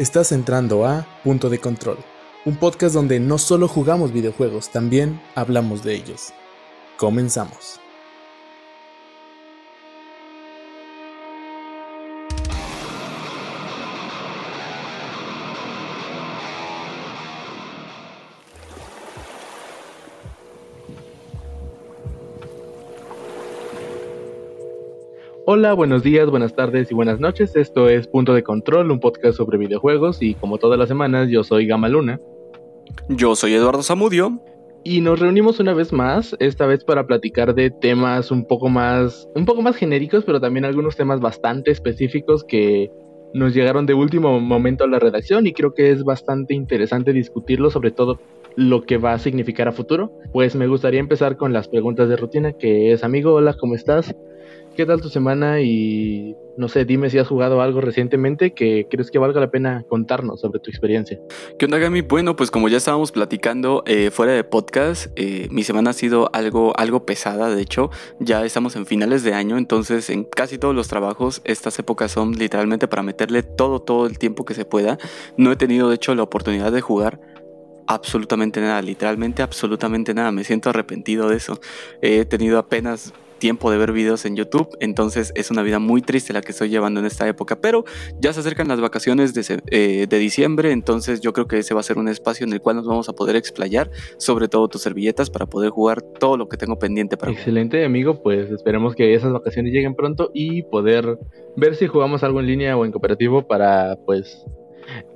Estás entrando a Punto de Control, un podcast donde no solo jugamos videojuegos, también hablamos de ellos. Comenzamos. Hola, buenos días, buenas tardes y buenas noches. Esto es Punto de Control, un podcast sobre videojuegos y como todas las semanas yo soy Gama Luna. Yo soy Eduardo Zamudio. Y nos reunimos una vez más, esta vez para platicar de temas un poco más un poco más genéricos, pero también algunos temas bastante específicos que nos llegaron de último momento a la redacción y creo que es bastante interesante discutirlo, sobre todo lo que va a significar a futuro. Pues me gustaría empezar con las preguntas de rutina, que es amigo, hola, ¿cómo estás? ¿Qué tal tu semana? Y no sé, dime si has jugado algo recientemente que crees que valga la pena contarnos sobre tu experiencia. ¿Qué onda, Gami? Bueno, pues como ya estábamos platicando eh, fuera de podcast, eh, mi semana ha sido algo, algo pesada. De hecho, ya estamos en finales de año, entonces en casi todos los trabajos estas épocas son literalmente para meterle todo, todo el tiempo que se pueda. No he tenido, de hecho, la oportunidad de jugar absolutamente nada, literalmente absolutamente nada. Me siento arrepentido de eso. He tenido apenas tiempo de ver videos en YouTube, entonces es una vida muy triste la que estoy llevando en esta época, pero ya se acercan las vacaciones de, eh, de, diciembre, entonces yo creo que ese va a ser un espacio en el cual nos vamos a poder explayar, sobre todo tus servilletas, para poder jugar todo lo que tengo pendiente para Excelente, amigo, pues esperemos que esas vacaciones lleguen pronto y poder ver si jugamos algo en línea o en cooperativo para, pues,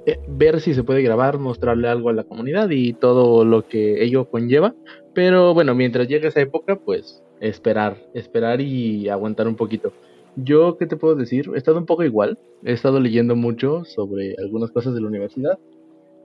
eh, ver si se puede grabar, mostrarle algo a la comunidad y todo lo que ello conlleva. Pero bueno, mientras llegue esa época, pues esperar, esperar y aguantar un poquito. Yo, ¿qué te puedo decir? He estado un poco igual. He estado leyendo mucho sobre algunas cosas de la universidad.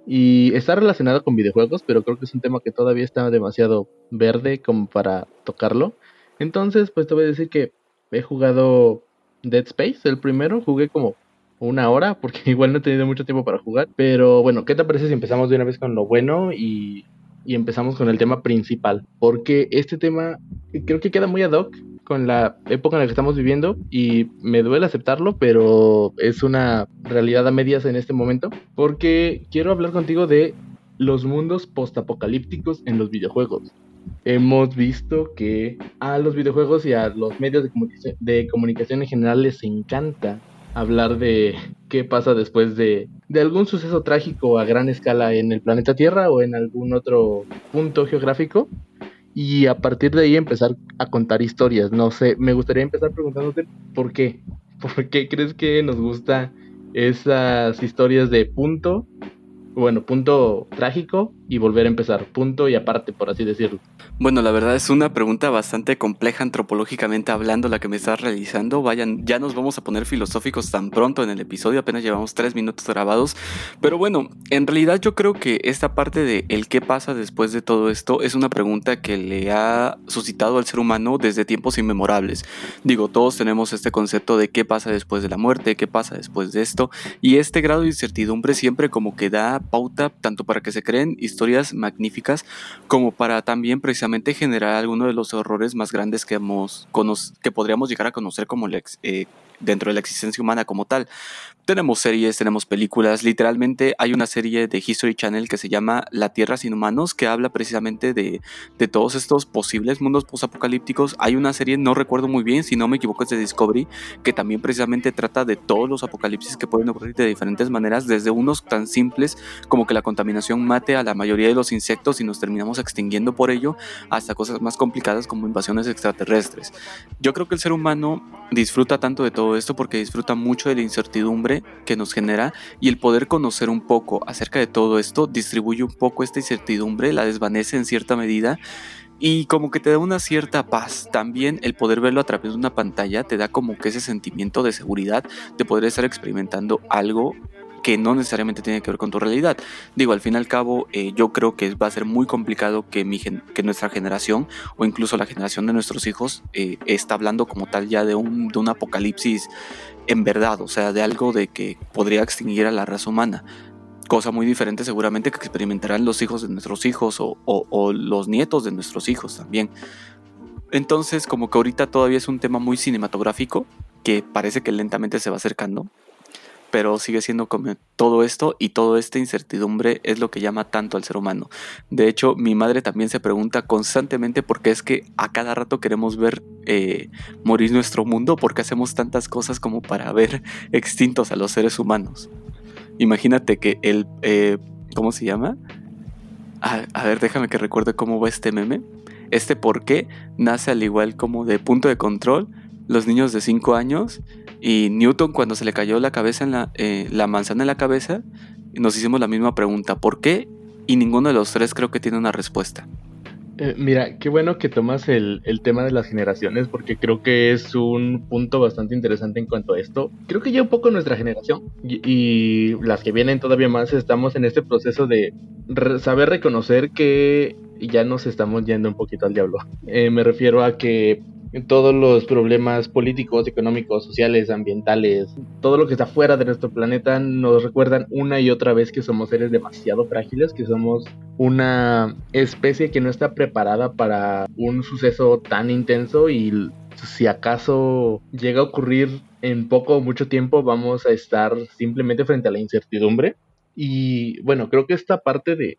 Y está relacionado con videojuegos, pero creo que es un tema que todavía está demasiado verde como para tocarlo. Entonces, pues te voy a decir que he jugado Dead Space, el primero. Jugué como una hora, porque igual no he tenido mucho tiempo para jugar. Pero bueno, ¿qué te parece si empezamos de una vez con lo bueno y y empezamos con el tema principal, porque este tema creo que queda muy ad hoc con la época en la que estamos viviendo y me duele aceptarlo, pero es una realidad a medias en este momento, porque quiero hablar contigo de los mundos postapocalípticos en los videojuegos. Hemos visto que a los videojuegos y a los medios de comunicación, de comunicación en general les encanta hablar de qué pasa después de, de, algún suceso trágico a gran escala en el planeta Tierra o en algún otro punto geográfico y a partir de ahí empezar a contar historias. No sé, me gustaría empezar preguntándote por qué. ¿Por qué crees que nos gusta esas historias de punto? Bueno, punto trágico y volver a empezar, punto y aparte, por así decirlo. Bueno, la verdad es una pregunta bastante compleja antropológicamente hablando la que me estás realizando. Vayan, ya nos vamos a poner filosóficos tan pronto en el episodio, apenas llevamos tres minutos grabados. Pero bueno, en realidad yo creo que esta parte de el qué pasa después de todo esto es una pregunta que le ha suscitado al ser humano desde tiempos inmemorables. Digo, todos tenemos este concepto de qué pasa después de la muerte, qué pasa después de esto, y este grado de incertidumbre siempre como que da pauta tanto para que se creen historias magníficas como para también precisamente generar alguno de los horrores más grandes que, hemos, que podríamos llegar a conocer como eh, dentro de la existencia humana como tal. Tenemos series, tenemos películas, literalmente hay una serie de History Channel que se llama La Tierra sin Humanos que habla precisamente de, de todos estos posibles mundos posapocalípticos. Hay una serie, no recuerdo muy bien, si no me equivoco es de Discovery, que también precisamente trata de todos los apocalipsis que pueden ocurrir de diferentes maneras, desde unos tan simples como que la contaminación mate a la mayoría de los insectos y nos terminamos extinguiendo por ello, hasta cosas más complicadas como invasiones extraterrestres. Yo creo que el ser humano disfruta tanto de todo esto porque disfruta mucho de la incertidumbre que nos genera y el poder conocer un poco acerca de todo esto distribuye un poco esta incertidumbre, la desvanece en cierta medida y como que te da una cierta paz. También el poder verlo a través de una pantalla te da como que ese sentimiento de seguridad de poder estar experimentando algo que no necesariamente tiene que ver con tu realidad. Digo, al fin y al cabo, eh, yo creo que va a ser muy complicado que, mi que nuestra generación o incluso la generación de nuestros hijos eh, está hablando como tal ya de un, de un apocalipsis en verdad, o sea, de algo de que podría extinguir a la raza humana. Cosa muy diferente seguramente que experimentarán los hijos de nuestros hijos o, los nietos de nuestros hijos también. Entonces, como que ahorita todavía es un tema muy cinematográfico, que parece que lentamente se va acercando, pero sigue siendo como todo esto y toda esta incertidumbre es lo que llama tanto al ser humano. De hecho, mi madre también se pregunta constantemente por qué es que a cada rato queremos ver eh, morir nuestro mundo, porque hacemos tantas cosas como para ver extintos a los seres humanos. Imagínate que el... Eh, ¿Cómo se llama? A, a ver, déjame que recuerde cómo va este meme. Este por qué nace al igual como de punto de control los niños de 5 años y Newton cuando se le cayó la cabeza en la, eh, la manzana en la cabeza, nos hicimos la misma pregunta, ¿por qué? Y ninguno de los tres creo que tiene una respuesta. Eh, mira, qué bueno que tomas el, tema de las generaciones porque creo que es un punto bastante interesante en cuanto a esto. Creo que ya un poco nuestra generación y, las que vienen todavía más estamos en este proceso de saber reconocer que ya nos estamos yendo un poquito al diablo. Eh, me refiero a que todos los problemas políticos, económicos, sociales, ambientales, todo lo que está fuera de nuestro planeta nos recuerdan una y otra vez que somos seres demasiado frágiles, que somos una especie que no está preparada para un suceso tan intenso y si acaso llega a ocurrir en poco o mucho tiempo vamos a estar simplemente frente a la incertidumbre. Y bueno, creo que esta parte de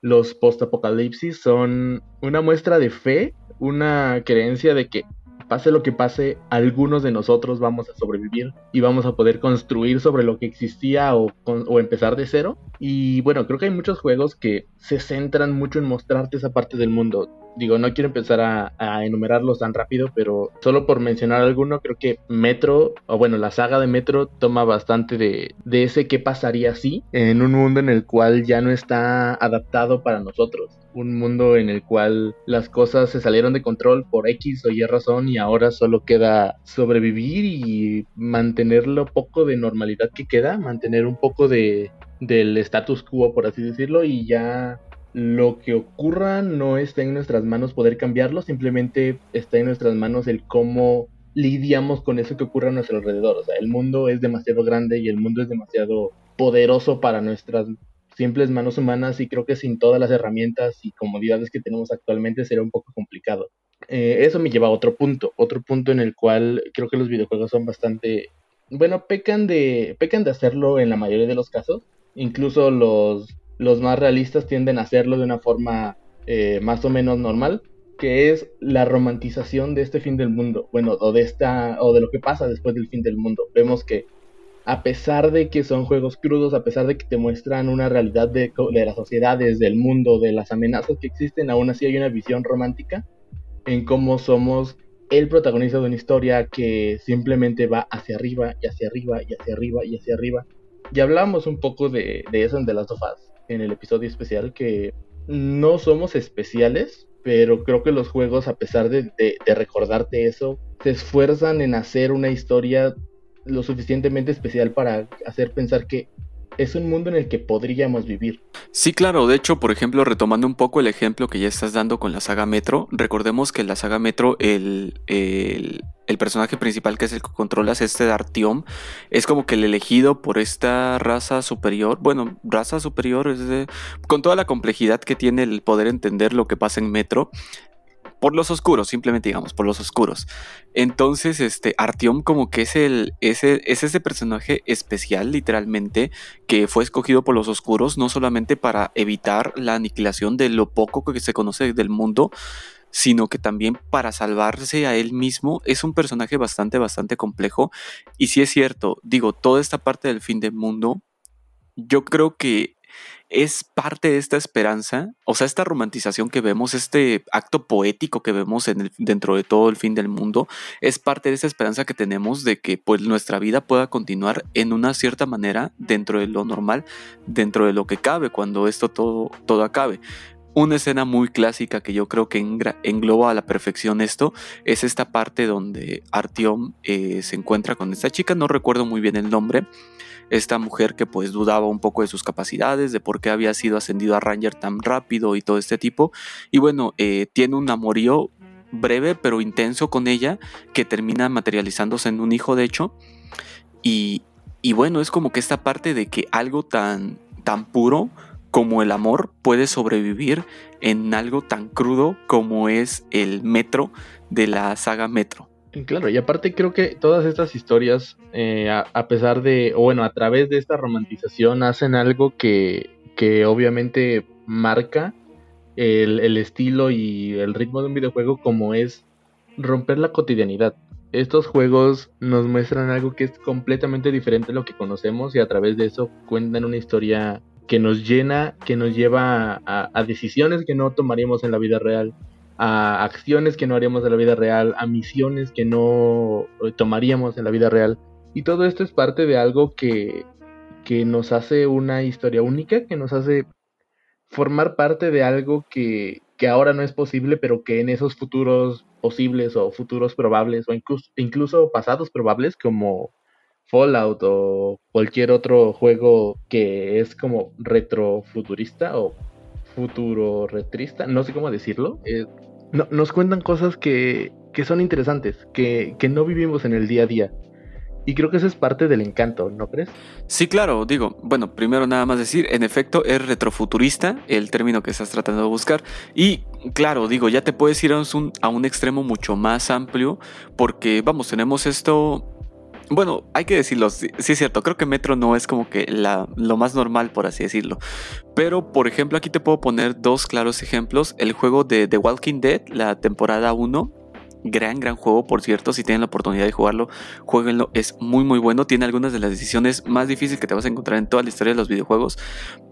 los post-apocalipsis son una muestra de fe una creencia de que pase lo que pase, algunos de nosotros vamos a sobrevivir y vamos a poder construir sobre lo que existía o, o, empezar de cero. Y bueno, creo que hay muchos juegos que se centran mucho en mostrarte esa parte del mundo. Digo, no quiero empezar a, enumerarlos tan rápido, pero solo por mencionar alguno, creo que Metro, o bueno, la saga de Metro toma bastante de, de ese qué pasaría si en un mundo en el cual ya no está adaptado para nosotros. Un mundo en el cual las cosas se salieron de control por X o Y razón y ahora solo queda sobrevivir y mantener lo poco de normalidad que queda, mantener un poco de, del status quo, por así decirlo, y ya lo que ocurra no está en nuestras manos poder cambiarlo, simplemente está en nuestras manos el cómo lidiamos con eso que ocurre a nuestro alrededor. O sea, el mundo es demasiado grande y el mundo es demasiado poderoso para nuestras simples manos humanas y creo que sin todas las herramientas y comodidades que tenemos actualmente sería un poco complicado. Eh, eso me lleva a otro punto, otro punto en el cual creo que los videojuegos son bastante, bueno, pecan de, pecan de hacerlo en la mayoría de los casos, incluso los los más realistas tienden a hacerlo de una forma eh, más o menos normal, que es la romantización de este fin del mundo, bueno, o de esta, o de lo que pasa después del fin del mundo. Vemos que a pesar de que son juegos crudos, a pesar de que te muestran una realidad de, de las sociedades, del mundo, de las amenazas que existen, aún así hay una visión romántica en cómo somos el protagonista de una historia que simplemente va hacia arriba y hacia arriba y hacia arriba y hacia arriba. Y hablamos un poco de, de eso en The Last of Us en el episodio especial que no somos especiales, pero creo que los juegos, a pesar de, recordarte eso, se esfuerzan en hacer una historia lo suficientemente especial para hacer pensar que es un mundo en el que podríamos vivir. Sí, claro. De hecho, por ejemplo, retomando un poco el ejemplo que ya estás dando con la saga Metro, recordemos que en la saga Metro el, el, personaje principal, que es el que controlas, este de Artiom, es como que el elegido por esta raza superior. Bueno, raza superior es de, con toda la complejidad que tiene el poder entender lo que pasa en Metro por los oscuros, simplemente digamos, por los oscuros. Entonces, este, Artyom como que es el, ese, es ese personaje especial, literalmente, que fue escogido por los oscuros, no solamente para evitar la aniquilación de lo poco que se conoce del mundo, sino que también para salvarse a él mismo es un personaje bastante, bastante complejo. Y si es cierto, digo, toda esta parte del fin del mundo, yo creo que es parte de esta esperanza, o sea, esta romantización que vemos, este acto poético que vemos en dentro de todo el fin del mundo, es parte de esa esperanza que tenemos de que pues nuestra vida pueda continuar en una cierta manera dentro de lo normal, dentro de lo que cabe cuando esto todo, todo acabe. Una escena muy clásica que yo creo que engloba a la perfección esto es esta parte donde Artyom eh, se encuentra con esta chica, no recuerdo muy bien el nombre, esta mujer que pues dudaba un poco de sus capacidades, de por qué había sido ascendido a Ranger tan rápido y todo este tipo. Y bueno, eh, tiene un amorío breve pero intenso con ella que termina materializándose en un hijo de hecho. Y, y bueno, es como que esta parte de que algo tan, tan puro como el amor puede sobrevivir en algo tan crudo como es el metro de la saga Metro. Claro, y aparte creo que todas estas historias, eh, a, pesar de, o bueno, a través de esta romantización, hacen algo que, que obviamente marca el, el, estilo y el ritmo de un videojuego como es romper la cotidianidad. Estos juegos nos muestran algo que es completamente diferente a lo que conocemos y a través de eso cuentan una historia que nos llena, que nos lleva a, decisiones que no tomaríamos en la vida real, a acciones que no haríamos en la vida real, a misiones que no eh, tomaríamos en la vida real. Y todo esto es parte de algo que, que nos hace una historia única, que nos hace formar parte de algo que, que ahora no es posible, pero que en esos futuros posibles o futuros probables o incluso, incluso pasados probables como Fallout o cualquier otro juego que es como retrofuturista o futuro retrista, no sé cómo decirlo, eh, nos cuentan cosas que, que son interesantes, que, que, no vivimos en el día a día. Y creo que eso es parte del encanto, ¿no crees? Sí, claro, digo, bueno, primero nada más decir, en efecto es retrofuturista, el término que estás tratando de buscar. Y claro, digo, ya te puedes ir a un, a un extremo mucho más amplio, porque vamos, tenemos esto bueno, hay que decirlo, sí, es cierto, creo que Metro no es como que la, lo más normal, por así decirlo. Pero, por ejemplo, aquí te puedo poner dos claros ejemplos. El juego de The Walking Dead, la temporada 1, Gran, gran juego, por cierto. Si tienen la oportunidad de jugarlo, jueguenlo. Es muy, muy bueno. Tiene algunas de las decisiones más difíciles que te vas a encontrar en toda la historia de los videojuegos.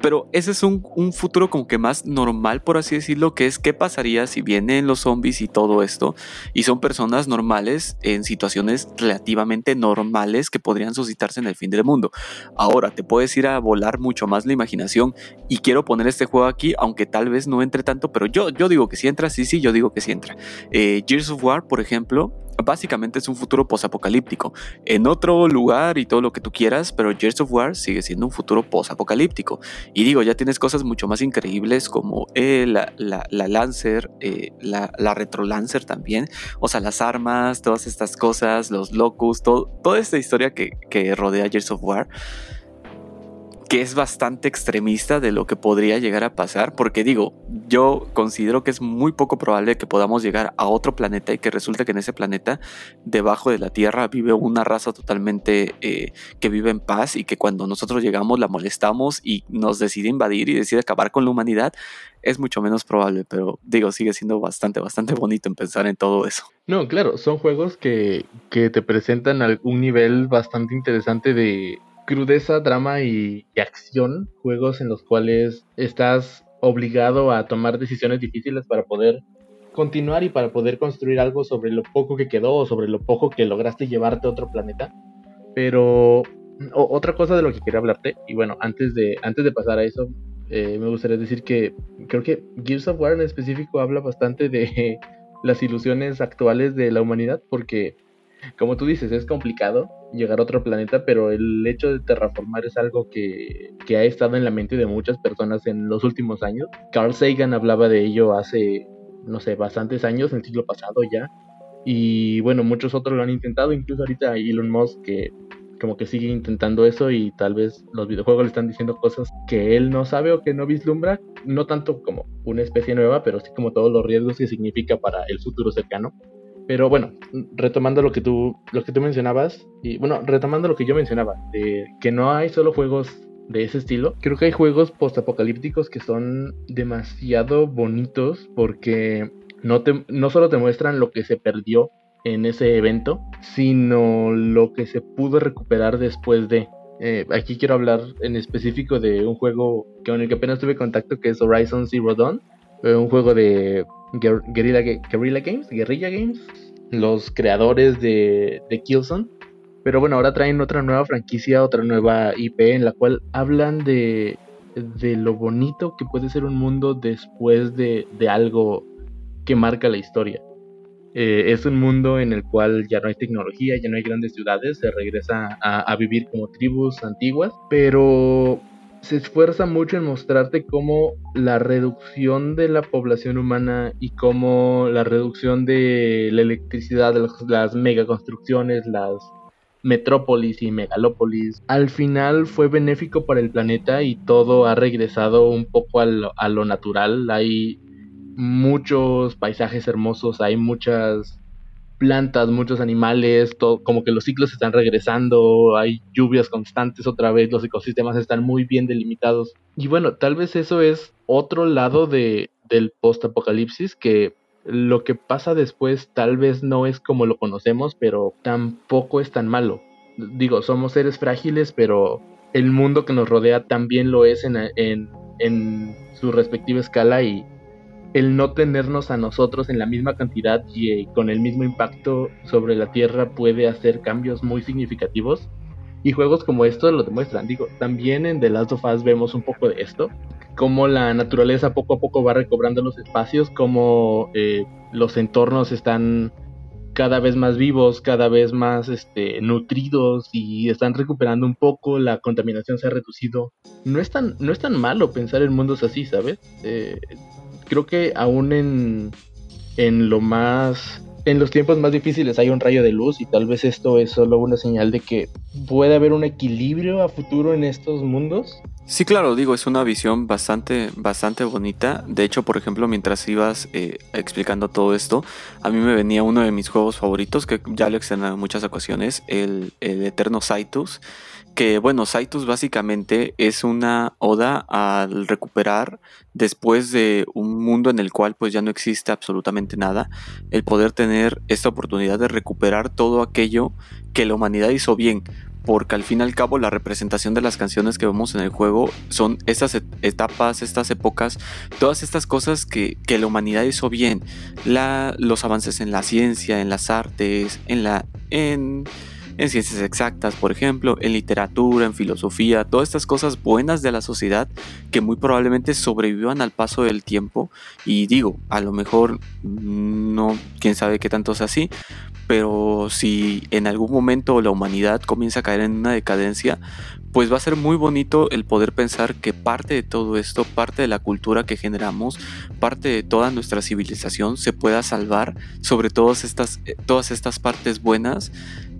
Pero ese es un, futuro como que más normal, por así decirlo, que es qué pasaría si vienen los zombies y todo esto. Y son personas normales en situaciones relativamente normales que podrían suscitarse en el fin del mundo. Ahora, te puedes ir a volar mucho más la imaginación. Y quiero poner este juego aquí, aunque tal vez no entre tanto, pero yo, yo digo que si entra, sí, sí, yo digo que sí entra. Eh, Gears of War por ejemplo, básicamente es un futuro posapocalíptico. En otro lugar y todo lo que tú quieras, pero Gears of War sigue siendo un futuro posapocalíptico. Y digo, ya tienes cosas mucho más increíbles como eh, la, Lancer, eh, la, Retro Lancer también. O sea, las armas, todas estas cosas, los locus, toda esta historia que, que rodea Gears of War que es bastante extremista de lo que podría llegar a pasar, porque digo, yo considero que es muy poco probable que podamos llegar a otro planeta y que resulte que en ese planeta, debajo de la Tierra, vive una raza totalmente eh, que vive en paz y que cuando nosotros llegamos la molestamos y nos decide invadir y decide acabar con la humanidad, es mucho menos probable, pero digo, sigue siendo bastante, bastante bonito en pensar en todo eso. No, claro, son juegos que, que te presentan algún nivel bastante interesante de crudeza, drama y, acción, juegos en los cuales estás obligado a tomar decisiones difíciles para poder continuar y para poder construir algo sobre lo poco que quedó o sobre lo poco que lograste llevarte a otro planeta. Pero otra cosa de lo que quería hablarte, y bueno, antes de, antes de pasar a eso, eh, me gustaría decir que creo que Gears of War en específico habla bastante de las ilusiones actuales de la humanidad, porque como tú dices, es complicado llegar a otro planeta, pero el hecho de terraformar es algo que, ha estado en la mente de muchas personas en los últimos años. Carl Sagan hablaba de ello hace, no sé, bastantes años, en el siglo pasado ya. Y bueno, muchos otros lo han intentado, incluso ahorita Elon Musk que como que sigue intentando eso y tal vez los videojuegos le están diciendo cosas que él no sabe o que no vislumbra, no tanto como una especie nueva, pero sí como todos los riesgos que significa para el futuro cercano. Pero bueno, retomando lo que tú, lo que tú mencionabas, y bueno, retomando lo que yo mencionaba, de que no hay solo juegos de ese estilo, creo que hay juegos postapocalípticos que son demasiado bonitos porque no, te, no solo te muestran lo que se perdió en ese evento, sino lo que se pudo recuperar después de. Eh, aquí quiero hablar en específico de un juego con el que apenas tuve contacto, que es Horizon Zero Dawn, eh, un juego de Guerrilla, Games, Guerrilla Games, los creadores de, de Killzone. Pero bueno, ahora traen otra nueva franquicia, otra nueva IP en la cual hablan de, de lo bonito que puede ser un mundo después de, de algo que marca la historia. Eh, es un mundo en el cual ya no hay tecnología, ya no hay grandes ciudades, se regresa a vivir como tribus antiguas, pero se esfuerza mucho en mostrarte cómo la reducción de la población humana y cómo la reducción de la electricidad, las, las megaconstrucciones, las metrópolis y megalópolis, al final fue benéfico para el planeta y todo ha regresado un poco a lo natural. Hay muchos paisajes hermosos, hay muchas plantas, muchos animales, todo, como que los ciclos están regresando, hay lluvias constantes otra vez, los ecosistemas están muy bien delimitados. Y bueno, tal vez eso es otro lado de, del post-apocalipsis que lo que pasa después tal vez no es como lo conocemos, pero tampoco es tan malo. Digo, somos seres frágiles, pero el mundo que nos rodea también lo es en, en, en su respectiva escala y el no tenernos a nosotros en la misma cantidad y eh, con el mismo impacto sobre la Tierra puede hacer cambios muy significativos. Y juegos como estos lo demuestran. Digo, también en The Last of Us vemos un poco de esto. Cómo la naturaleza poco a poco va recobrando los espacios, cómo eh, los entornos están cada vez más vivos, cada vez más este, nutridos y están recuperando un poco, la contaminación se ha reducido. No es tan, no es tan malo pensar en mundos así, ¿sabes? Eh, creo que aún en, en lo más en los tiempos más difíciles hay un rayo de luz y tal vez esto es solo una señal de que puede haber un equilibrio a futuro en estos mundos. Sí, claro, digo, es una visión bastante, bastante bonita. De hecho, por ejemplo, mientras ibas eh, explicando todo esto, a mí me venía uno de mis juegos favoritos, que ya lo he en muchas ocasiones, el, el Eterno Saitus que bueno, Saitus básicamente es una oda al recuperar después de un mundo en el cual pues ya no existe absolutamente nada, el poder tener esta oportunidad de recuperar todo aquello que la humanidad hizo bien, porque al fin y al cabo la representación de las canciones que vemos en el juego son estas etapas, estas épocas, todas estas cosas que, que la humanidad hizo bien, la, los avances en la ciencia, en las artes, en la... En, en ciencias exactas, por ejemplo, en literatura, en filosofía, todas estas cosas buenas de la sociedad que muy probablemente sobrevivan al paso del tiempo. Y digo, a lo mejor no, quién sabe qué tanto es así, pero si en algún momento la humanidad comienza a caer en una decadencia, pues va a ser muy bonito el poder pensar que parte de todo esto, parte de la cultura que generamos, parte de toda nuestra civilización se pueda salvar sobre todas estas, eh, todas estas partes buenas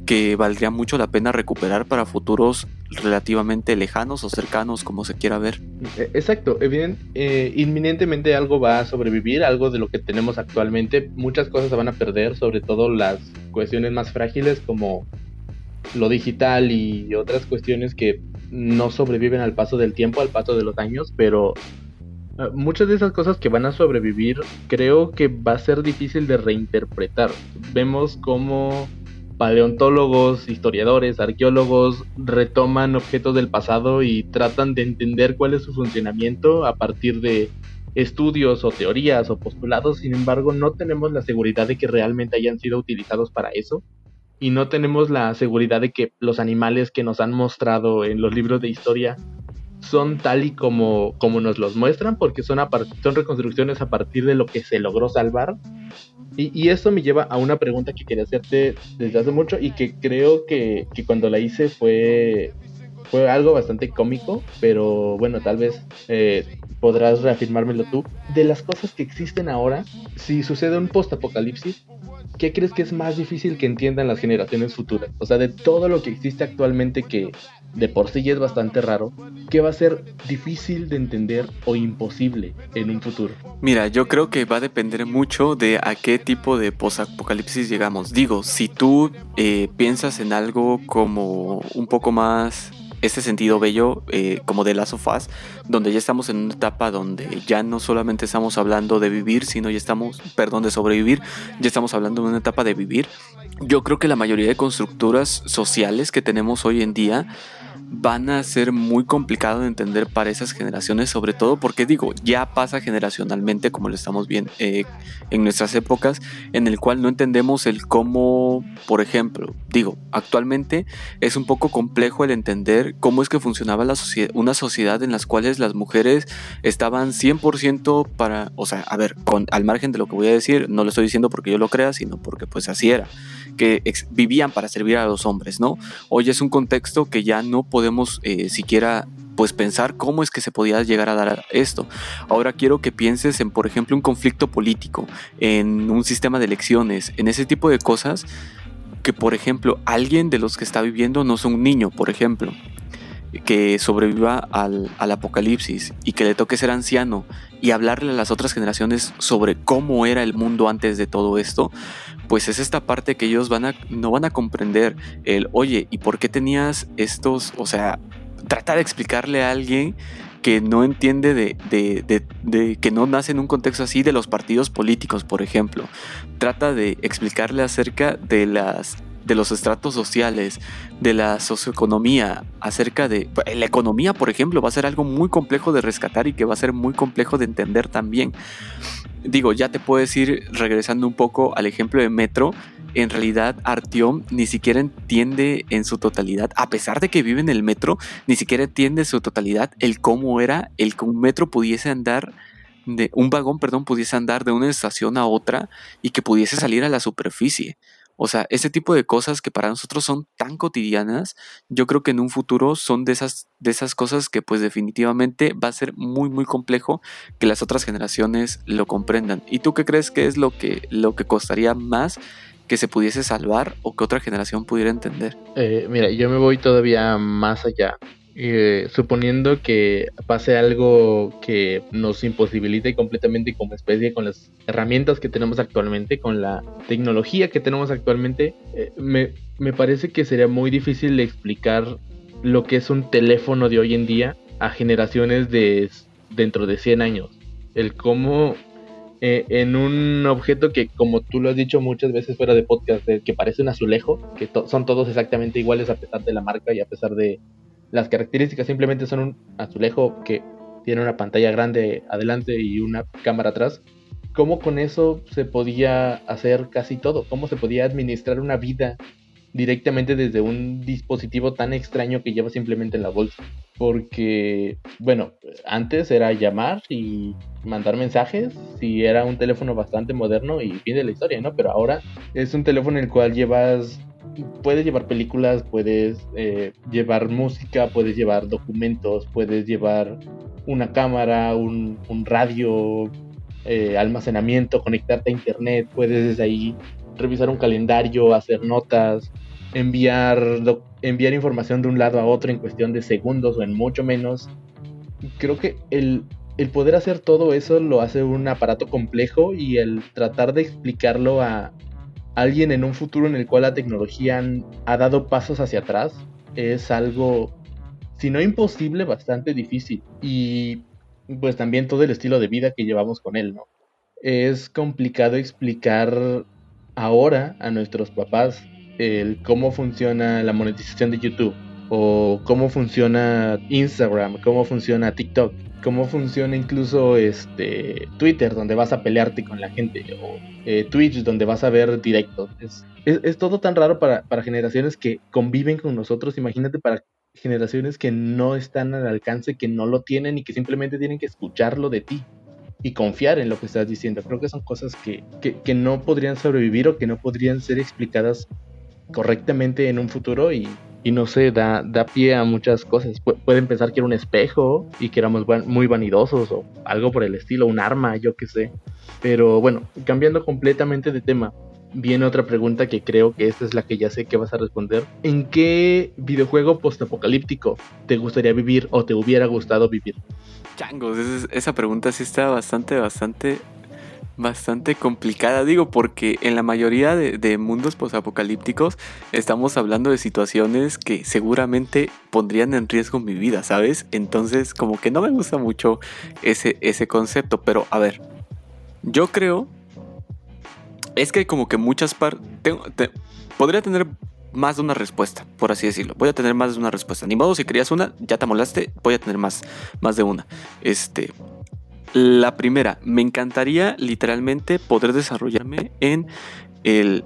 que valdría mucho la pena recuperar para futuros relativamente lejanos o cercanos, como se quiera ver. E, exacto, evident, eh, inminentemente algo va a sobrevivir, algo de lo que tenemos actualmente, muchas cosas se van a perder, sobre todo las cuestiones más frágiles como lo digital y otras cuestiones que no sobreviven al paso del tiempo, al paso de los años, pero eh, muchas de esas cosas que van a sobrevivir creo que va a ser difícil de reinterpretar. Vemos cómo paleontólogos, historiadores, arqueólogos retoman objetos del pasado y tratan de entender cuál es su funcionamiento a partir de estudios o teorías o postulados, sin embargo no tenemos la seguridad de que realmente hayan sido utilizados para eso y no tenemos la seguridad de que los animales que nos han mostrado en los libros de historia son tal y como, como nos los muestran, porque son, son reconstrucciones a partir de lo que se logró salvar. Y, y, esto me lleva a una pregunta que quería hacerte desde hace mucho y que creo que, que cuando la hice fue, fue algo bastante cómico, pero bueno, tal vez eh, podrás reafirmármelo tú. De las cosas que existen ahora, si sucede un post-apocalipsis, ¿qué crees que es más difícil que entiendan las generaciones futuras? O sea, de todo lo que existe actualmente que de por sí es bastante raro, ¿qué va a ser difícil de entender o imposible en un futuro? Mira, yo creo que va a depender mucho de a qué tipo de posapocalipsis llegamos. Digo, si tú eh, piensas en algo como un poco más este sentido bello eh, como de las sofás, donde ya estamos en una etapa donde ya no solamente estamos hablando de vivir, sino ya estamos, perdón, de sobrevivir, ya estamos hablando de una etapa de vivir. Yo creo que la mayoría de constructuras sociales que tenemos hoy en día van a ser muy complicado de entender para esas generaciones, sobre todo porque digo, ya pasa generacionalmente, como lo estamos viendo eh, en nuestras épocas, en el cual no entendemos el cómo, por ejemplo, digo, actualmente es un poco complejo el entender cómo es que funcionaba la sociedad, una sociedad en las cuales las mujeres estaban 100% para, o sea, a ver, con, al margen de lo que voy a decir, no lo estoy diciendo porque yo lo crea, sino porque pues así era, que vivían para servir a los hombres, ¿no? Hoy es un contexto que ya no podemos eh, siquiera pues pensar cómo es que se podía llegar a dar esto. Ahora quiero que pienses en, por ejemplo, un conflicto político, en un sistema de elecciones, en ese tipo de cosas que, por ejemplo, alguien de los que está viviendo no son un niño, por ejemplo. que sobreviva al, al, apocalipsis y que le toque ser anciano y hablarle a las otras generaciones sobre cómo era el mundo antes de todo esto, pues es esta parte que ellos van a, no van a comprender el, oye, ¿y por qué tenías estos, o sea, trata de explicarle a alguien que no entiende de, de, que no nace en un contexto así de los partidos políticos, por ejemplo. Trata de explicarle acerca de las de los estratos sociales, de la socioeconomía, acerca de la economía, por ejemplo, va a ser algo muy complejo de rescatar y que va a ser muy complejo de entender también. Digo, ya te puedes ir regresando un poco al ejemplo de Metro, en realidad Artyom ni siquiera entiende en su totalidad, a pesar de que vive en el metro, ni siquiera entiende en su totalidad el cómo era el que un metro pudiese andar de un vagón, perdón, pudiese andar de una estación a otra y que pudiese salir a la superficie. O sea, ese tipo de cosas que para nosotros son tan cotidianas, yo creo que en un futuro son de esas, de esas cosas que pues definitivamente va a ser muy muy complejo que las otras generaciones lo comprendan. ¿Y tú qué crees que es lo que, lo que costaría más que se pudiese salvar o que otra generación pudiera entender? Eh, mira, yo me voy todavía más allá. Eh, suponiendo que pase algo que nos imposibilite completamente como especie con las herramientas que tenemos actualmente, con la tecnología que tenemos actualmente, eh, me, me parece que sería muy difícil explicar lo que es un teléfono de hoy en día a generaciones de dentro de 100 años. El cómo eh, en un objeto que, como tú lo has dicho muchas veces fuera de podcast, que parece un azulejo, que son todos exactamente iguales a pesar de la marca y a pesar de las características, simplemente son un azulejo que tiene una pantalla grande adelante y una cámara atrás. ¿Cómo con eso se podía hacer casi todo? ¿Cómo se podía administrar una vida directamente desde un dispositivo tan extraño que lleva simplemente en la bolsa. Porque, bueno, antes era llamar y mandar mensajes, si era un teléfono bastante moderno y fin de la historia, ¿no? Pero ahora es un teléfono en el cual llevas, puedes llevar películas, puedes eh, llevar música, puedes llevar documentos, puedes llevar una cámara, un, radio, eh, almacenamiento, conectarte a internet, puedes desde ahí revisar un calendario, hacer notas, enviar, enviar información de un lado a otro en cuestión de segundos o en mucho menos. Creo que el, el poder hacer todo eso lo hace un aparato complejo y el tratar de explicarlo a alguien en un futuro en el cual la tecnología ha dado pasos hacia atrás es algo, si no imposible, bastante difícil. Y pues también todo el estilo de vida que llevamos con él, ¿no? Es complicado explicar ahora a nuestros papás el cómo funciona la monetización de YouTube o cómo funciona Instagram, cómo funciona TikTok, cómo funciona incluso este Twitter donde vas a pelearte con la gente o eh, Twitch donde vas a ver directos. Es, todo tan raro para, para generaciones que conviven con nosotros. Imagínate para generaciones que no están al alcance, que no lo tienen y que simplemente tienen que escucharlo de ti y confiar en lo que estás diciendo. Creo que son cosas que, que, que no podrían sobrevivir o que no podrían ser explicadas correctamente en un futuro y, y no sé, da, da pie a muchas cosas. pueden pensar que era un espejo y que éramos muy vanidosos o algo por el estilo, un arma, yo qué sé. Pero bueno, cambiando completamente de tema, viene otra pregunta que creo que esta es la que ya sé que vas a responder. ¿En qué videojuego postapocalíptico te gustaría vivir o te hubiera gustado vivir? Changos, esa pregunta sí está bastante, bastante bastante complicada, digo, porque en la mayoría de, mundos posapocalípticos estamos hablando de situaciones que seguramente pondrían en riesgo mi vida, ¿sabes? Entonces, como que no me gusta mucho ese, ese concepto, pero a ver, yo creo, es que como que muchas partes, podría tener más de una respuesta, por así decirlo. Voy a tener más de una respuesta. Ni modo, si querías una, ya te molaste, voy a tener más, más de una. Este, la primera, me encantaría literalmente poder desarrollarme en el,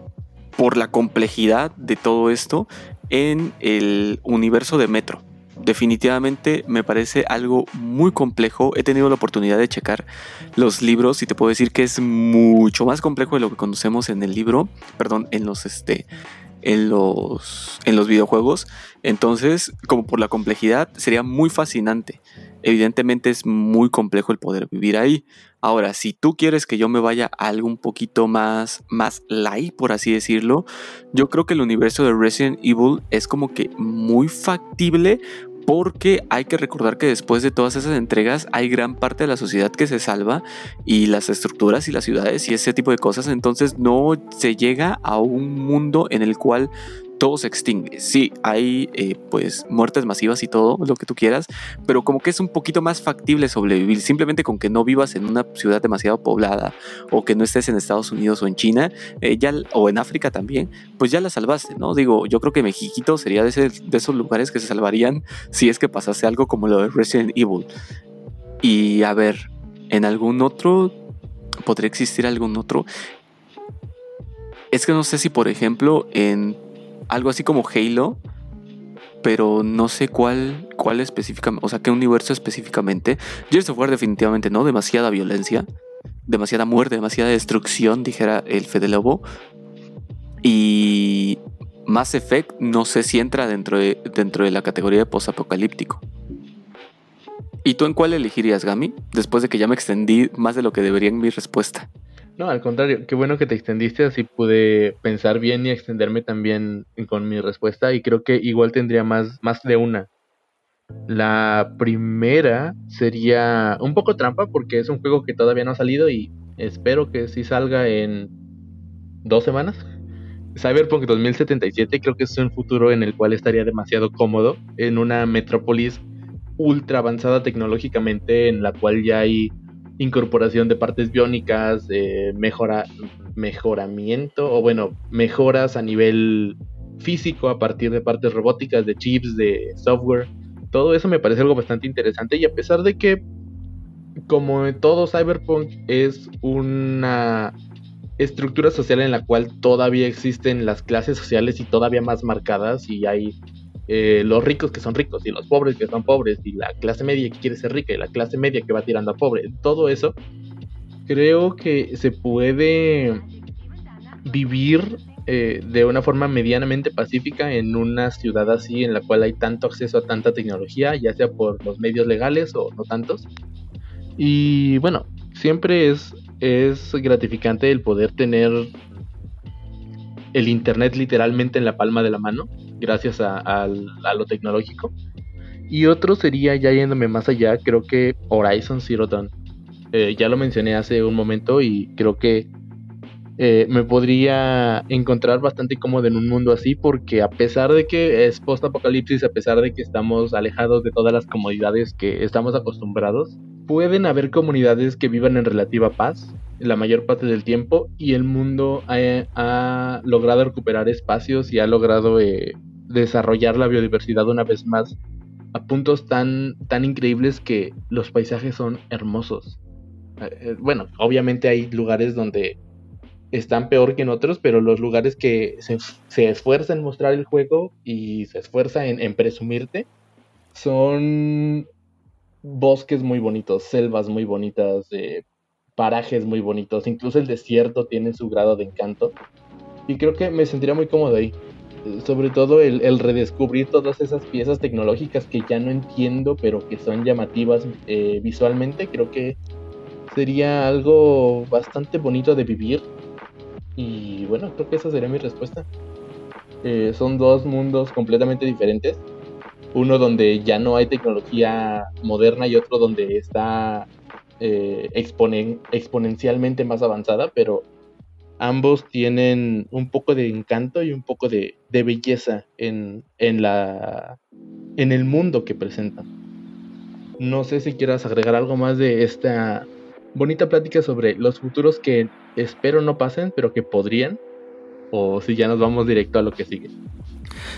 por la complejidad de todo esto, en el universo de Metro. Definitivamente me parece algo muy complejo. He tenido la oportunidad de checar los libros y te puedo decir que es mucho más complejo de lo que conocemos en el libro, perdón, en los este en los en los videojuegos. Entonces, como por la complejidad, sería muy fascinante evidentemente es muy complejo el poder vivir ahí. Ahora, si tú quieres que yo me vaya a algo un poquito más, más light, por así decirlo, yo creo que el universo de Resident Evil es como que muy factible porque hay que recordar que después de todas esas entregas hay gran parte de la sociedad que se salva y las estructuras y las ciudades y ese tipo de cosas, entonces no se llega a un mundo en el cual todo se extingue. Sí, hay eh, pues muertes masivas y todo lo que tú quieras, pero como que es un poquito más factible sobrevivir simplemente con que no vivas en una ciudad demasiado poblada o que no estés en Estados Unidos o en China eh, ya, o en África también, pues ya la salvaste, ¿no? Digo, yo creo que Mexiquito sería de, de esos lugares que se salvarían si es que pasase algo como lo de Resident Evil. Y a ver, en algún otro, podría existir algún otro. Es que no sé si, por ejemplo, en algo así como Halo, pero no sé cuál, cuál específicamente, o sea, qué universo específicamente. Gears of War definitivamente no, demasiada violencia, demasiada muerte, demasiada destrucción, dijera el Fede Lobo. Y Mass Effect no sé si entra dentro de, dentro de la categoría de posapocalíptico. ¿Y tú en cuál elegirías, Gami? Después de que ya me extendí más de lo que debería en mi respuesta. No, al contrario, qué bueno que te extendiste, así pude pensar bien y extenderme también con mi respuesta y creo que igual tendría más, más de una. La primera sería un poco trampa porque es un juego que todavía no ha salido y espero que sí salga en dos semanas. Cyberpunk 2077 creo que es un futuro en el cual estaría demasiado cómodo en una metrópolis ultra avanzada tecnológicamente en la cual ya hay incorporación de partes biónicas, mejora, mejoramiento o bueno, mejoras a nivel físico a partir de partes robóticas, de chips, de software. Todo eso me parece algo bastante interesante y a pesar de que como todo Cyberpunk es una estructura social en la cual todavía existen las clases sociales y todavía más marcadas y hay eh, los ricos que son ricos y los pobres que son pobres y la clase media que quiere ser rica y la clase media que va tirando a pobre, todo eso, creo que se puede vivir eh, de una forma medianamente pacífica en una ciudad así en la cual hay tanto acceso a tanta tecnología, ya sea por los medios legales o no tantos. Y bueno, siempre es, es gratificante el poder tener el Internet literalmente en la palma de la mano gracias a, lo tecnológico. Y otro sería, ya yéndome más allá, creo que Horizon Zero Dawn. Eh, ya lo mencioné hace un momento y creo que eh, me podría encontrar bastante cómodo en un mundo así porque a pesar de que es post-apocalipsis, a pesar de que estamos alejados de todas las comodidades que estamos acostumbrados, pueden haber comunidades que vivan en relativa paz la mayor parte del tiempo y el mundo ha, logrado recuperar espacios y ha logrado eh, desarrollar la biodiversidad una vez más a puntos tan, tan increíbles que los paisajes son hermosos. Eh, eh, bueno, obviamente hay lugares donde están peor que en otros, pero los lugares que se, se esfuerza en mostrar el juego y se esfuerza en, en presumirte son bosques muy bonitos, selvas muy bonitas, parajes muy bonitos, incluso el desierto tiene su grado de encanto. Y creo que me sentiría muy cómodo ahí sobre todo el, redescubrir todas esas piezas tecnológicas que ya no entiendo, pero que son llamativas eh, visualmente, creo que sería algo bastante bonito de vivir. Y bueno, creo que esa sería mi respuesta. Eh, son dos mundos completamente diferentes. Uno donde ya no hay tecnología moderna y otro donde está eh, exponencialmente más avanzada, pero ambos tienen un poco de encanto y un poco de, belleza en, la, en el mundo que presentan. No sé si quieras agregar algo más de esta bonita plática sobre los futuros que espero no pasen, pero que podrían, o si ya nos vamos directo a lo que sigue.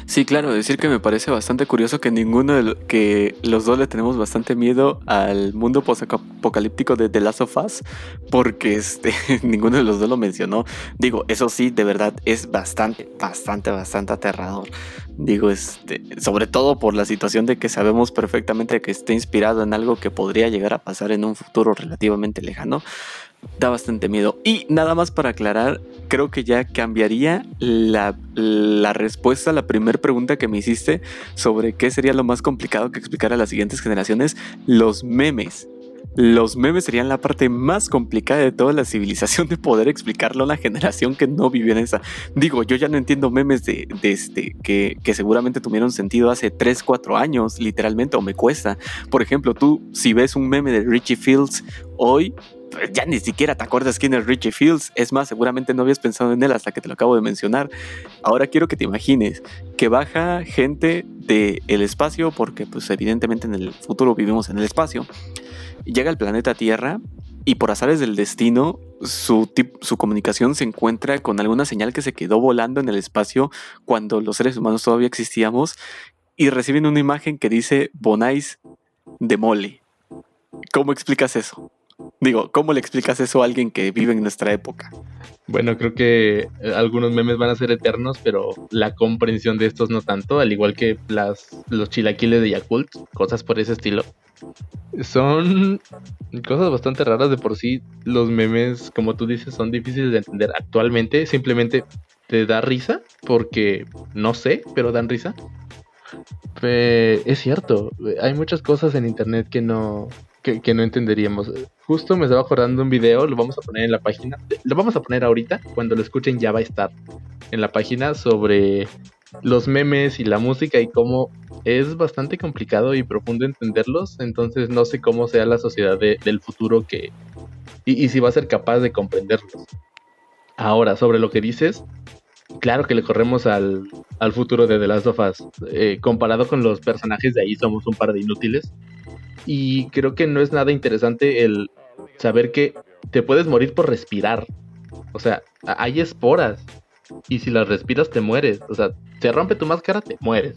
Sí, claro, decir que me parece bastante curioso que ninguno de que los dos le tenemos bastante miedo al mundo apocalíptico de The Last of Us, porque este, ninguno de los dos lo mencionó. Digo, eso sí, de verdad es bastante, bastante, bastante aterrador. Digo, este, sobre todo por la situación de que sabemos perfectamente que está inspirado en algo que podría llegar a pasar en un futuro relativamente lejano da bastante miedo. Y nada más para aclarar, creo que ya cambiaría la, respuesta a la primera pregunta que me hiciste sobre qué sería lo más complicado que explicar a las siguientes generaciones, los memes. Los memes serían la parte más complicada de toda la civilización de poder explicarlo a una generación que no vivió en esa. Digo, yo ya no entiendo memes de, este, que, que, seguramente tuvieron sentido hace 3, 4 años, literalmente, o me cuesta. Por ejemplo, tú, si ves un meme de Richie Fields hoy, ya ni siquiera te acuerdas quién es Richie Fields. Es más, seguramente no habías pensado en él hasta que te lo acabo de mencionar. Ahora quiero que te imagines que baja gente del el espacio, porque pues evidentemente en el futuro vivimos en el espacio, llega al planeta Tierra y por azares del destino su, su comunicación se encuentra con alguna señal que se quedó volando en el espacio cuando los seres humanos todavía existíamos y reciben una imagen que dice Bonais de mole. ¿Cómo explicas eso? Digo, ¿cómo le explicas eso a alguien que vive en nuestra época? Bueno, creo que eh, algunos memes van a ser eternos, pero la comprensión de estos no tanto, al igual que las, los chilaquiles de Yakult, cosas por ese estilo. Son cosas bastante raras de por sí. Los memes, como tú dices, son difíciles de entender actualmente. Simplemente te da risa, porque no sé, pero dan risa. es cierto, hay muchas cosas en internet que no, que, no entenderíamos. Justo me estaba acordando un video, lo vamos a poner en la página. Lo vamos a poner ahorita, cuando lo escuchen ya va a estar en la página sobre los memes y la música y cómo es bastante complicado y profundo entenderlos. Entonces no sé cómo sea la sociedad del futuro que... Y, si va a ser capaz de comprenderlos. Ahora, sobre lo que dices, claro que le corremos al, al futuro de The Last of Us. Eh, comparado con los personajes de ahí, somos un par de inútiles. Y creo que no es nada interesante el saber que te puedes morir por respirar. O sea, hay esporas. Y si las respiras te mueres. O sea, se rompe tu máscara, te mueres.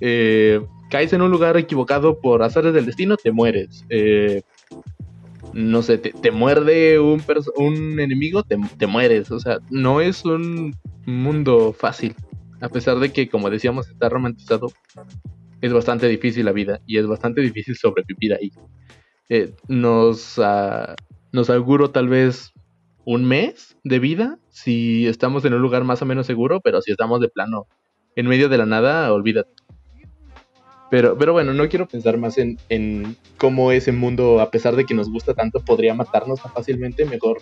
Eh, caes en un lugar equivocado por azares del destino, te mueres. Eh, no sé, te, muerde un, un enemigo, te, te, mueres. O sea, no es un mundo fácil. A pesar de que, como decíamos, está romantizado, es bastante difícil la vida y es bastante difícil sobrevivir ahí. Eh, nos, uh, nos auguro tal vez un mes de vida si estamos en un lugar más o menos seguro, pero si estamos de plano en medio de la nada, olvídate. Pero, pero bueno, no quiero pensar más en, en cómo ese mundo, a pesar de que nos gusta tanto, podría matarnos tan fácilmente. Mejor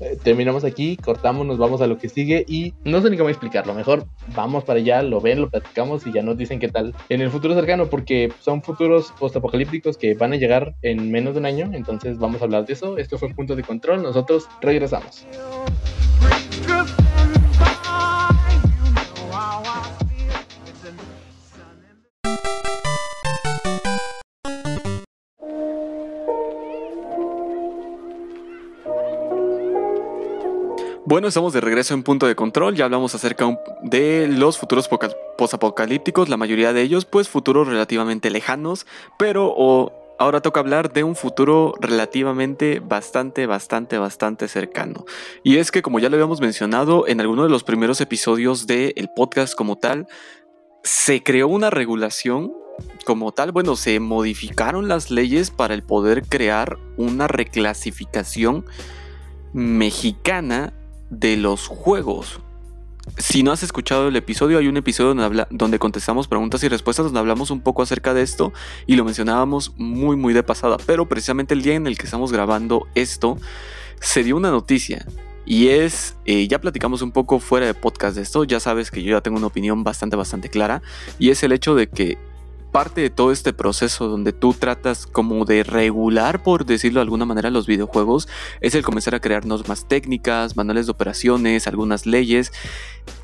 eh, terminamos aquí, cortamos, nos vamos a lo que sigue y no sé ni cómo explicarlo. Mejor vamos para allá, lo ven, lo platicamos y ya nos dicen qué tal en el futuro cercano, porque son futuros postapocalípticos que van a llegar en menos de un año. Entonces vamos a hablar de eso. Esto fue Punto de Control. Nosotros regresamos. Bueno, estamos de regreso en punto de control. Ya hablamos acerca de los futuros posapocalípticos, la mayoría de ellos, pues futuros relativamente lejanos, pero ahora toca hablar de un futuro relativamente bastante, bastante, bastante cercano. Y es que, como ya lo habíamos mencionado en alguno de los primeros episodios del podcast como tal, se creó una regulación como tal, bueno, se modificaron las leyes para el poder crear una reclasificación mexicana de los juegos. Si no has escuchado el episodio, hay un episodio donde, contestamos preguntas y respuestas, donde hablamos un poco acerca de esto y lo mencionábamos muy, muy de pasada. Pero precisamente el día en el que estamos grabando esto, se dio una noticia. Y es, eh, ya platicamos un poco fuera de podcast de esto, ya sabes que yo ya tengo una opinión bastante, bastante clara. Y es el hecho de que parte de todo este proceso donde tú tratas como de regular, por decirlo de alguna manera, los videojuegos, es el comenzar a crear normas técnicas, manuales de operaciones, algunas leyes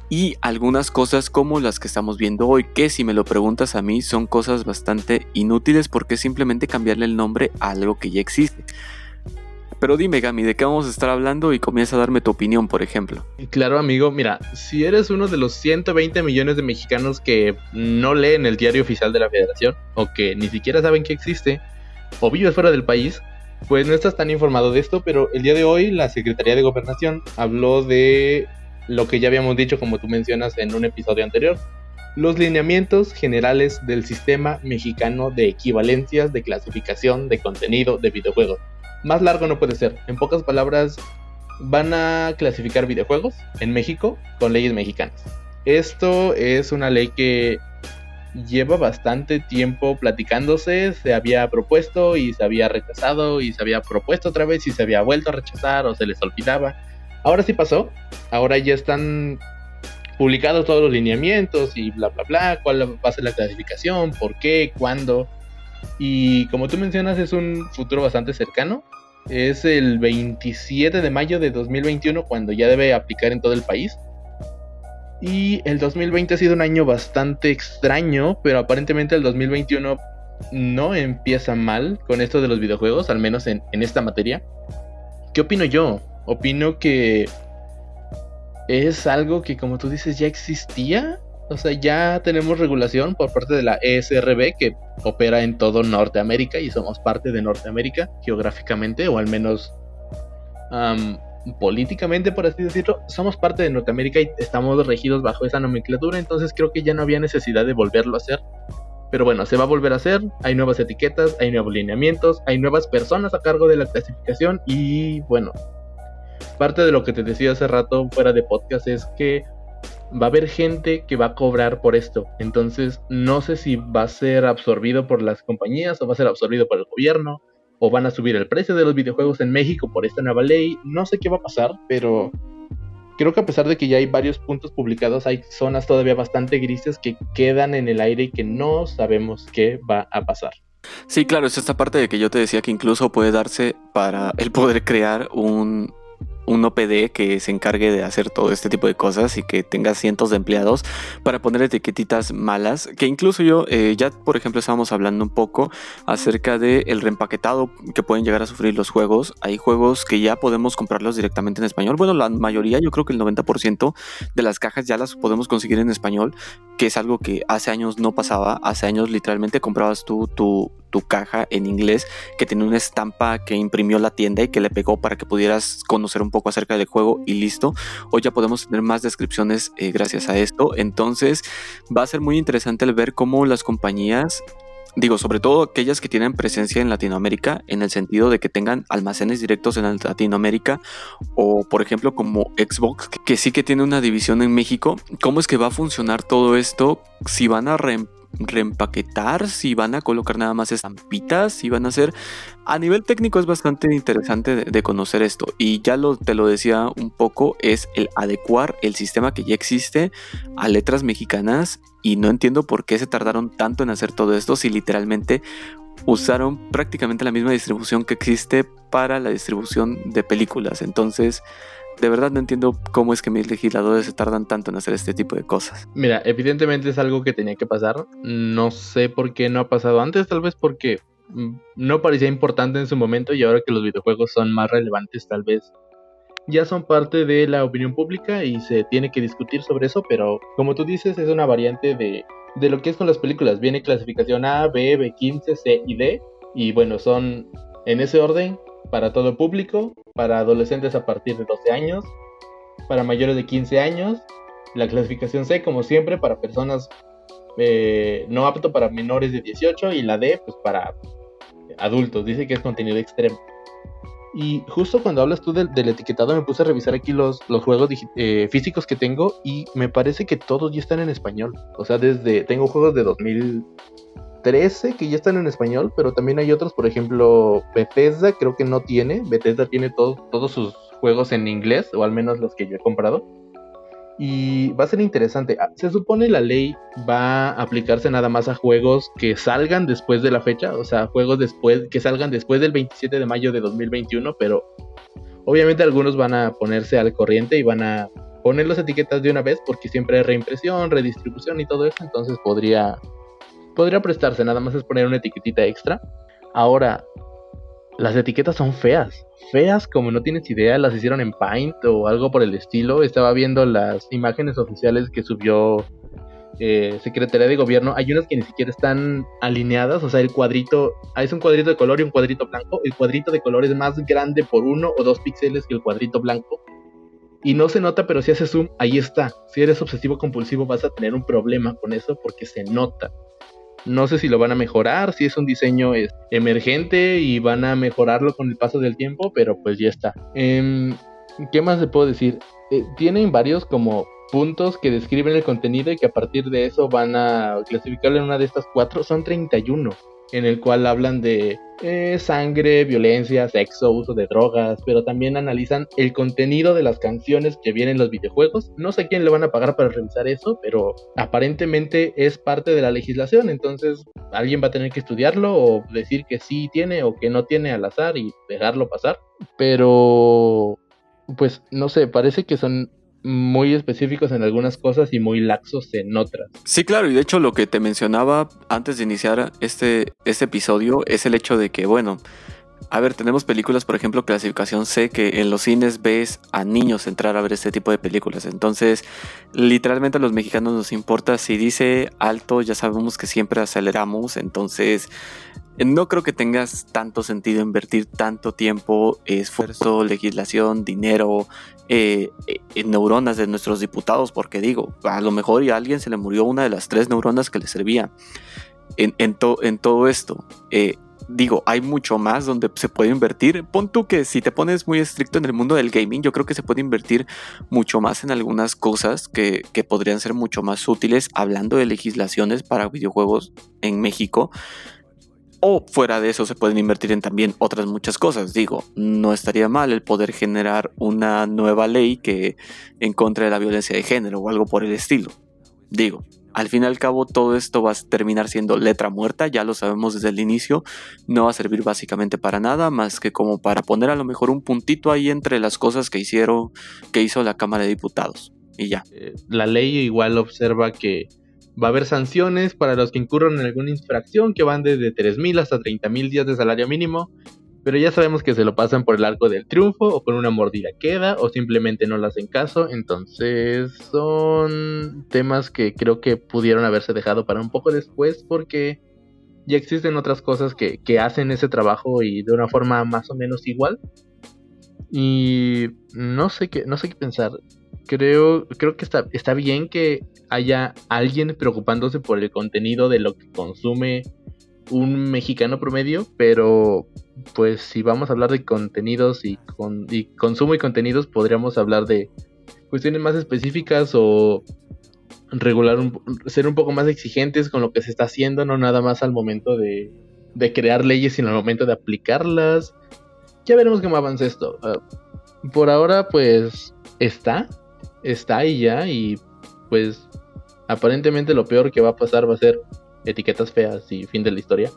y algunas cosas como las que estamos viendo hoy, que si me lo preguntas a mí son cosas bastante inútiles porque es simplemente cambiarle el nombre a algo que ya existe. Pero dime, Gami, ¿de qué vamos a estar hablando? Y comienza a darme tu opinión, por ejemplo. Claro, amigo, mira, si eres uno de los 120 millones de mexicanos que no leen el diario oficial de la federación, o que ni siquiera saben que existe, o vives fuera del país, pues no estás tan informado de esto, pero el día de hoy la Secretaría de Gobernación habló de lo que ya habíamos dicho, como tú mencionas en un episodio anterior, los lineamientos generales del sistema mexicano de equivalencias de clasificación de contenido de videojuegos. Más largo no puede ser. En pocas palabras, van a clasificar videojuegos en México con leyes mexicanas. Esto es una ley que lleva bastante tiempo platicándose, se había propuesto y se había rechazado y se había propuesto otra vez y se había vuelto a rechazar o se les olvidaba. Ahora sí pasó, ahora ya están publicados todos los lineamientos y bla bla bla, cuál va a ser la clasificación, por qué, cuándo. Y como tú mencionas es un futuro bastante cercano. Es el 27 de mayo de 2021 cuando ya debe aplicar en todo el país. Y el 2020 ha sido un año bastante extraño, pero aparentemente el 2021 no empieza mal con esto de los videojuegos, al menos en, esta materia. ¿Qué opino yo? Opino que es algo que, como tú dices, ya existía. O sea, ya tenemos regulación por parte de la ESRB que opera en todo Norteamérica y somos parte de Norteamérica geográficamente, o al menos políticamente, por así decirlo, somos parte de Norteamérica y estamos regidos bajo esa nomenclatura, entonces creo que ya no había necesidad de volverlo a hacer. Pero bueno, se va a volver a hacer, hay nuevas etiquetas, hay nuevos lineamientos, hay nuevas personas a cargo de la clasificación y bueno, parte de lo que te decía hace rato fuera de podcast es que va a haber gente que va a cobrar por esto. Entonces, no sé si va a ser absorbido por las compañías o va a ser absorbido por el gobierno o van a subir el precio de los videojuegos en México por esta nueva ley. No sé qué va a pasar, pero creo que a pesar de que ya hay varios puntos publicados, hay zonas todavía bastante grises que quedan en el aire y que no sabemos qué va a pasar. Sí, claro, es esta parte de que yo te decía que incluso puede darse para el poder crear un, un OPD que se encargue de hacer todo este tipo de cosas y que tenga cientos de empleados para poner etiquetitas malas. Que incluso yo, eh, ya por ejemplo, estábamos hablando un poco acerca del el reempaquetado que pueden llegar a sufrir los juegos. Hay juegos que ya podemos comprarlos directamente en español. Bueno, la mayoría, yo creo que el 90% de las cajas ya las podemos conseguir en español, que es algo que hace años no pasaba. Hace años literalmente comprabas tú tu, tu caja en inglés que tenía una estampa que imprimió la tienda y que le pegó para que pudieras conocer un poco acerca del juego y listo. Hoy ya podemos tener más descripciones eh, gracias a esto. Entonces va a ser muy interesante el ver cómo las compañías digo, sobre todo aquellas que tienen presencia en Latinoamérica, en el sentido de que tengan almacenes directos en Latinoamérica, o por ejemplo como Xbox, que sí que tiene una división en México, ¿cómo es que va a funcionar todo esto? Si van a reemplazar reempaquetar, si van a colocar nada más estampitas, si van a hacer... A nivel técnico es bastante interesante de, conocer esto y ya lo, te lo decía un poco, es el adecuar el sistema que ya existe a letras mexicanas y no entiendo por qué se tardaron tanto en hacer todo esto si literalmente usaron prácticamente la misma distribución que existe para la distribución de películas. Entonces, de verdad no entiendo cómo es que mis legisladores se tardan tanto en hacer este tipo de cosas. Mira, evidentemente es algo que tenía que pasar. No sé por qué no ha pasado antes, tal vez porque mm, no parecía importante en su momento y ahora que los videojuegos son más relevantes, tal vez ya son parte de la opinión pública y se tiene que discutir sobre eso, pero como tú dices, es una variante de, de lo que es con las películas. Viene clasificación A, B, B15, C y D. Y bueno, son en ese orden para todo público, para adolescentes a partir de 12 años, para mayores de 15 años, la clasificación C como siempre para personas eh, no apto para menores de 18 y la D pues para adultos, dice que es contenido extremo. Y justo cuando hablas tú del, etiquetado me puse a revisar aquí los, los juegos eh, físicos que tengo y me parece que todos ya están en español. O sea, desde tengo juegos de 2000, 13 que ya están en español, pero también hay otros, por ejemplo, Bethesda creo que no tiene, Bethesda tiene todos sus juegos en inglés, o al menos los que yo he comprado. Y va a ser interesante. Ah, se supone la ley va a aplicarse nada más a juegos que salgan después de la fecha, o sea, juegos después que salgan después del 27 de mayo de 2021, pero obviamente algunos van a ponerse al corriente y van a poner las etiquetas de una vez porque siempre hay reimpresión, redistribución y todo eso, entonces podría podría prestarse, nada más es poner una etiquetita extra. Ahora, las etiquetas son feas, feas como no tienes idea, las hicieron en Paint o algo por el estilo. Estaba viendo las imágenes oficiales que subió eh, Secretaría de Gobierno. Hay unas que ni siquiera están alineadas, o sea, el cuadrito, ah, es un cuadrito de color y un cuadrito blanco. El cuadrito de color es más grande por uno o dos píxeles que el cuadrito blanco. Y no se nota, pero si haces zoom, ahí está. Si eres obsesivo compulsivo vas a tener un problema con eso porque se nota. No sé si lo van a mejorar, si es un diseño emergente y van a mejorarlo con el paso del tiempo, pero pues ya está. Em, ¿Qué más le puedo decir? Eh, tienen varios como puntos que describen el contenido y que a partir de eso van a clasificarlo en una de estas cuatro. Son 31 en el cual hablan de eh, sangre, violencia, sexo, uso de drogas, pero también analizan el contenido de las canciones que vienen en los videojuegos. No sé quién le van a pagar para revisar eso, pero aparentemente es parte de la legislación, entonces alguien va a tener que estudiarlo o decir que sí tiene o que no tiene al azar y dejarlo pasar. Pero, pues no sé, parece que son muy específicos en algunas cosas y muy laxos en otras. Sí, claro, y de hecho lo que te mencionaba antes de iniciar este, este episodio es el hecho de que, bueno, a ver, tenemos películas, por ejemplo, clasificación C, que en los cines ves a niños entrar a ver este tipo de películas. Entonces, literalmente a los mexicanos nos importa si dice alto, ya sabemos que siempre aceleramos. Entonces, no creo que tengas tanto sentido invertir tanto tiempo, esfuerzo, legislación, dinero, eh, en neuronas de nuestros diputados, porque digo, a lo mejor a alguien se le murió una de las tres neuronas que le servía en todo esto. Eh, digo, hay mucho más donde se puede invertir. Pon tú que si te pones muy estricto en el mundo del gaming, yo creo que se puede invertir mucho más en algunas cosas que, podrían ser mucho más útiles hablando de legislaciones para videojuegos en México. O fuera de eso se pueden invertir en también otras muchas cosas. Digo, no estaría mal el poder generar una nueva ley que en contra de la violencia de género o algo por el estilo. Digo, al fin y al cabo todo esto va a terminar siendo letra muerta, ya lo sabemos desde el inicio, no va a servir básicamente para nada más que como para poner a lo mejor un puntito ahí entre las cosas que hicieron, que hizo la Cámara de Diputados. Y ya. Eh, la ley igual observa que va a haber sanciones para los que incurran en alguna infracción que van desde 3.000 hasta 30.000 días de salario mínimo pero ya sabemos que se lo pasan por el arco del triunfo o con una mordida queda o simplemente no le hacen caso. Entonces son temas que creo que pudieron haberse dejado para un poco después porque ya existen otras cosas que, que hacen ese trabajo y de una forma más o menos igual. Y no sé qué, no sé qué pensar. Creo, creo que está, está bien que haya alguien preocupándose por el contenido de lo que consume un mexicano promedio, pero pues si vamos a hablar de contenidos y, con, consumo y contenidos, podríamos hablar de cuestiones más específicas o regular, ser un poco más exigentes con lo que se está haciendo, no nada más al momento de, de crear leyes, sino al momento de aplicarlas. Ya veremos cómo avanza esto. Ah, por ahora, pues está, está ahí ya y pues aparentemente lo peor que va a pasar va a ser etiquetas feas y fin de la historia.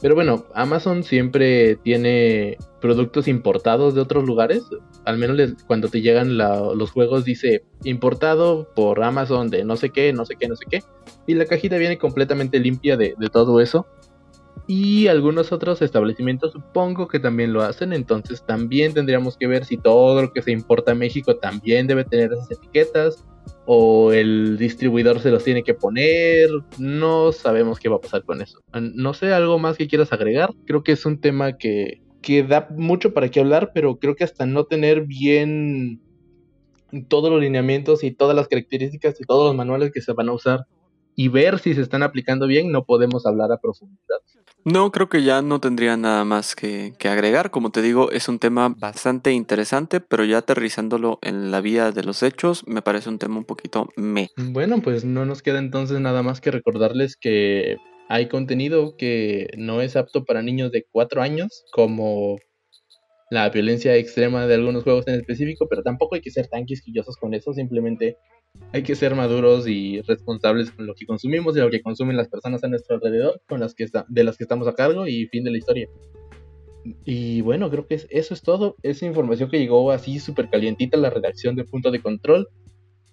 Pero bueno, Amazon siempre tiene productos importados de otros lugares. Al menos cuando te llegan los juegos dice importado por Amazon de no sé qué, no sé qué, no sé qué. Y la cajita viene completamente limpia de, todo eso. Y algunos otros establecimientos supongo que también lo hacen. Entonces también tendríamos que ver si todo lo que se importa a México también debe tener esas etiquetas o el distribuidor se los tiene que poner, no sabemos qué va a pasar con eso. No sé, algo más que quieras agregar, creo que es un tema que, que da mucho para qué hablar, pero creo que hasta no tener bien todos los lineamientos y todas las características y todos los manuales que se van a usar y ver si se están aplicando bien, no podemos hablar a profundidad. No, creo que ya no tendría nada más que, agregar. Como te digo, es un tema bastante interesante, pero ya aterrizándolo en la vía de los hechos, me parece un tema un poquito me. Bueno, pues no nos queda entonces nada más que recordarles que hay contenido que no es apto para niños de 4 años, como la violencia extrema de algunos juegos en específico, pero tampoco hay que ser tan quisquillosos con eso, simplemente hay que ser maduros y responsables con lo que consumimos y lo que consumen las personas a nuestro alrededor, con las que de las que estamos a cargo y fin de la historia. Y bueno, creo que eso es todo. Esa información que llegó así súper calientita a la redacción de Punto de Control.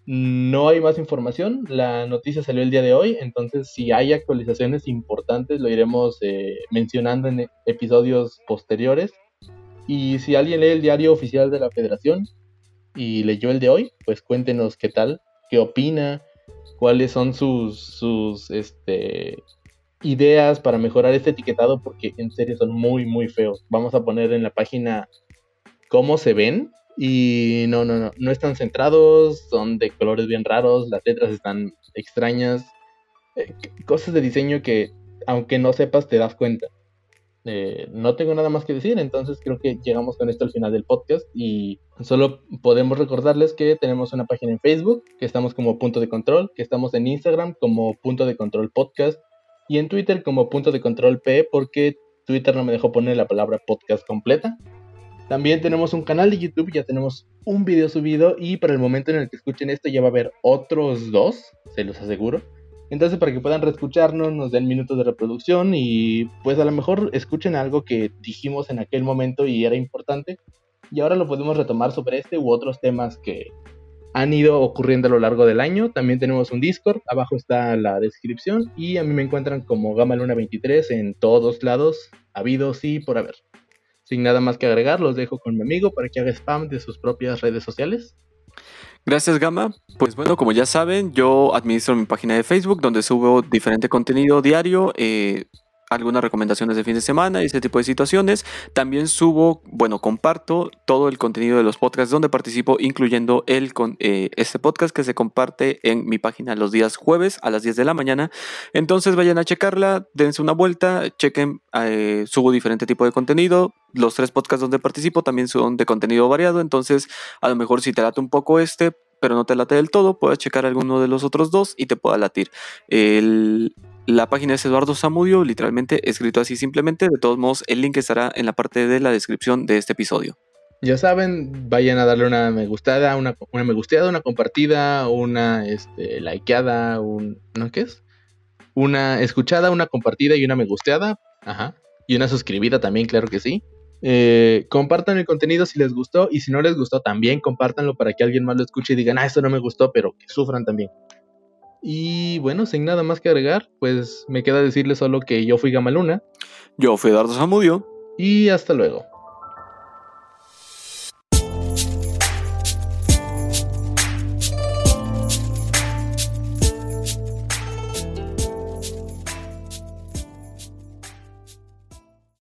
No hay más información. La noticia salió el día de hoy. Entonces, si hay actualizaciones importantes, lo iremos eh, mencionando en episodios posteriores. Y si alguien lee el diario oficial de la Federación y leyó el de hoy, pues cuéntenos qué tal qué opina, cuáles son sus, sus este, ideas para mejorar este etiquetado, porque en serio son muy, muy feos. Vamos a poner en la página cómo se ven. Y no, no, no, no están centrados, son de colores bien raros, las letras están extrañas, eh, cosas de diseño que aunque no sepas te das cuenta. Eh, no tengo nada más que decir, entonces creo que llegamos con esto al final del podcast y solo podemos recordarles que tenemos una página en Facebook, que estamos como punto de control, que estamos en Instagram como punto de control podcast y en Twitter como punto de control P porque Twitter no me dejó poner la palabra podcast completa. También tenemos un canal de YouTube, ya tenemos un video subido y para el momento en el que escuchen esto ya va a haber otros dos, se los aseguro. Entonces para que puedan reescucharnos, nos den minutos de reproducción y pues a lo mejor escuchen algo que dijimos en aquel momento y era importante y ahora lo podemos retomar sobre este u otros temas que han ido ocurriendo a lo largo del año. También tenemos un Discord, abajo está la descripción y a mí me encuentran como Gama Luna 23 en todos lados, habidos y por haber. Sin nada más que agregar, los dejo con mi amigo para que haga spam de sus propias redes sociales. Gracias, Gama. Pues bueno, como ya saben, yo administro mi página de Facebook donde subo diferente contenido diario. Eh, algunas recomendaciones de fin de semana y ese tipo de situaciones. También subo, bueno, comparto todo el contenido de los podcasts donde participo, incluyendo el eh, este podcast que se comparte en mi página los días jueves a las 10 de la mañana. Entonces vayan a checarla, dense una vuelta, chequen, eh, subo diferente tipo de contenido. Los tres podcasts donde participo también son de contenido variado, entonces a lo mejor si te late un poco este, pero no te late del todo, puedes checar alguno de los otros dos y te pueda latir. El, la página es Eduardo Zamudio, literalmente escrito así simplemente. De todos modos, el link estará en la parte de la descripción de este episodio. Ya saben, vayan a darle una me gustada, una, una me gusteada, una compartida, una este, likeada, un. ¿No qué es? Una escuchada, una compartida y una me gusteada. Ajá. Y una suscribida también, claro que sí. Eh, compartan el contenido si les gustó y si no les gustó también compártanlo para que alguien más lo escuche y digan, ah, esto no me gustó, pero que sufran también. Y bueno, sin nada más que agregar, pues me queda decirles solo que yo fui Gamaluna. Yo fui Eduardo Zamudio. Y hasta luego.